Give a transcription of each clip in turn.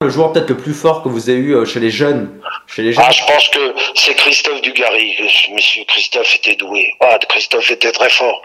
Le joueur peut-être le plus fort que vous avez eu euh, chez les jeunes chez les jeunes. Ah, je pense que c'est Christophe Dugarry. Monsieur Christophe était doué. Ah, Christophe était très fort.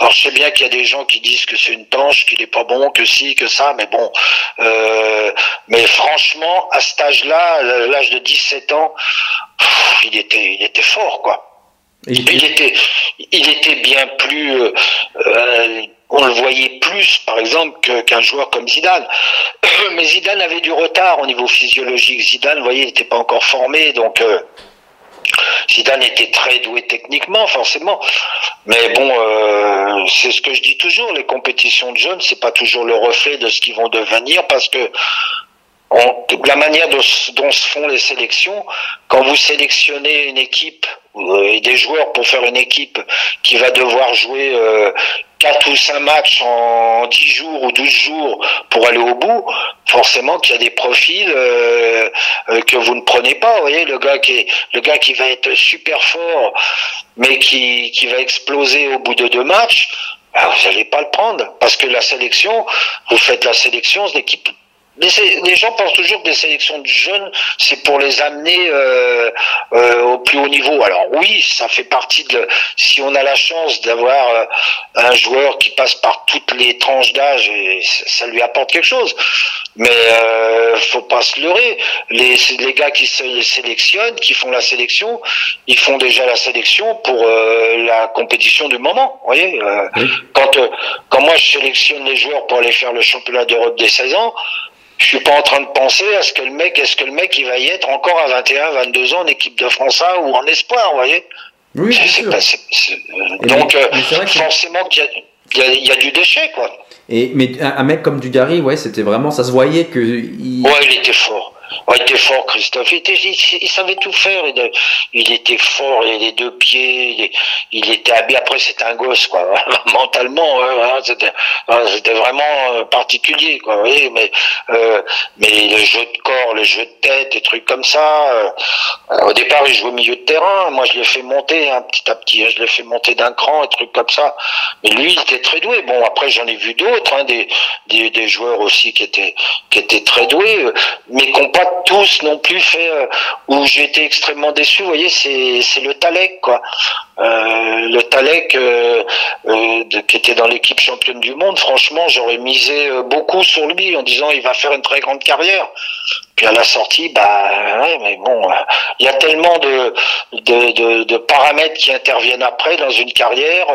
Alors je sais bien qu'il y a des gens qui disent que c'est une tanche, qu'il est pas bon, que si, que ça, mais bon. Euh, mais franchement, à cet âge-là, à l'âge de 17 ans, pff, il était, il était fort, quoi. Et- Il était, il était bien plus. euh, euh, on le voyait plus, par exemple, qu'un joueur comme Zidane. Mais Zidane avait du retard au niveau physiologique. Zidane, vous voyez, il n'était pas encore formé, donc. euh, Zidane était très doué techniquement, forcément. Mais bon, euh, c'est ce que je dis toujours, les compétitions de jeunes, c'est pas toujours le reflet de ce qu'ils vont devenir, parce que la manière dont, se font les sélections, quand vous sélectionnez une équipe et des joueurs pour faire une équipe qui va devoir jouer euh, 4 ou 5 matchs en 10 jours ou 12 jours pour aller au bout, forcément qu'il y a des profils euh, euh, que vous ne prenez pas. Vous voyez, le gars qui est, le gars qui va être super fort, mais qui, qui va exploser au bout de deux matchs, ben, vous n'allez pas le prendre. Parce que la sélection, vous faites la sélection, l'équipe les, gens pensent toujours que les sélections de jeunes, c'est pour les amener euh, euh, au plus haut niveau. Alors oui, ça fait partie de... Si on a la chance d'avoir euh, un joueur qui passe par toutes les tranches d'âge, et ça lui apporte quelque chose. Mais euh, faut pas se leurrer. Les, les gars qui se sélectionnent, qui font la sélection, ils font déjà la sélection pour euh, la compétition du moment. Vous voyez euh, Oui. quand, euh, quand moi je sélectionne les joueurs pour aller faire le championnat d'Europe des 16 ans, je suis pas en train de penser à ce que le mec, est-ce que le mec il va y être encore à 21, 22 ans en équipe de France A ou en espoir, vous voyez? Oui, C'est- pas- Donc mais- euh, mais c'est vrai que forcément qu'il y a, y, y du déchet quoi. Et, mais un, un mec comme Dugarry, ouais, c'était vraiment, ça se voyait que il- Ouais, il était fort. Il était fort, Christophe. Il, savait tout faire. Il, était fort. Il avait les deux pieds. Il, était habillé. Après, c'était un gosse, quoi. Mentalement, ouais, c'était, ouais, c'était vraiment euh, particulier, quoi. Mais, euh, le jeu de corps, le jeu de tête, des trucs comme ça. euh, au départ, il jouait au milieu de terrain. Moi, je l'ai fait monter, hein, petit à petit. hein, je l'ai fait monter d'un cran, des trucs comme ça. Mais lui, il était très doué. Bon, après, j'en ai vu d'autres, hein, des, des, joueurs aussi qui étaient, qui étaient très doués, mais qui tous non plus fait. euh, où j'ai été extrêmement déçu. Vous voyez, c'est, le Talek, quoi. Euh, le Talek euh, euh, qui était dans l'équipe championne du monde. Franchement, j'aurais misé beaucoup sur lui en disant il va faire une très grande carrière. Puis à la sortie, bah ouais, mais bon, il y a tellement de paramètres qui interviennent après dans une carrière.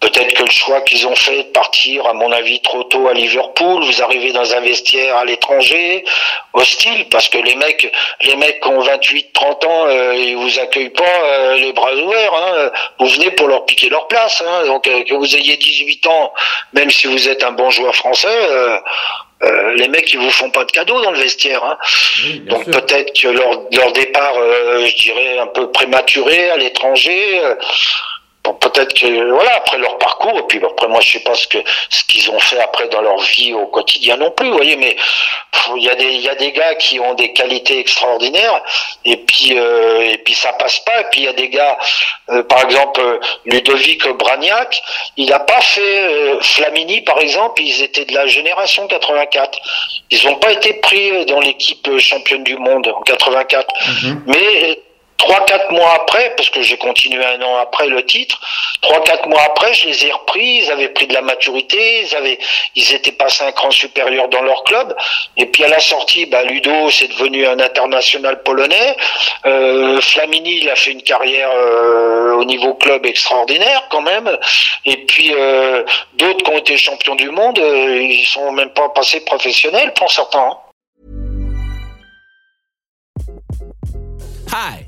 Peut-être que le choix qu'ils ont fait de partir, à mon avis, trop tôt à Liverpool, vous arrivez dans un vestiaire à l'étranger, hostile, parce que les mecs, les mecs qui ont 28, 30 ans, euh, ils vous accueillent pas euh, les bras ouverts. Hein, vous venez pour leur piquer leur place. Hein, donc euh, que vous ayez 18 ans, même si vous êtes un bon joueur français, euh, euh, les mecs ils vous font pas de cadeaux dans le vestiaire. Hein. Oui, Donc peut-être que leur, leur départ, euh, je dirais, un peu prématuré à l'étranger. euh, bon, peut-être que voilà après leur parcours et puis après moi je sais pas ce que ce qu'ils ont fait après dans leur vie au quotidien non plus vous voyez mais il y a des il y a des gars qui ont des qualités extraordinaires et puis euh, et puis ça passe pas et puis il y a des gars euh, par exemple euh, Ludovic Bragnac il a pas fait euh, Flamini par exemple ils étaient de la génération 84 ils ont pas été pris dans l'équipe championne du monde en 84 Mhm. mais trois quatre mois après, parce que j'ai continué un an après le titre, trois quatre mois après, je les ai repris. Ils avaient pris de la maturité, ils avaient, ils étaient passés un cran supérieur dans leur club. Et puis à la sortie, bah, Ludo, c'est devenu un international polonais. Euh, Flamini, il a fait une carrière euh, au niveau club extraordinaire quand même. Et puis euh, d'autres qui ont été champions du monde, euh, ils sont même pas passés professionnels pour certains. hein. Hi,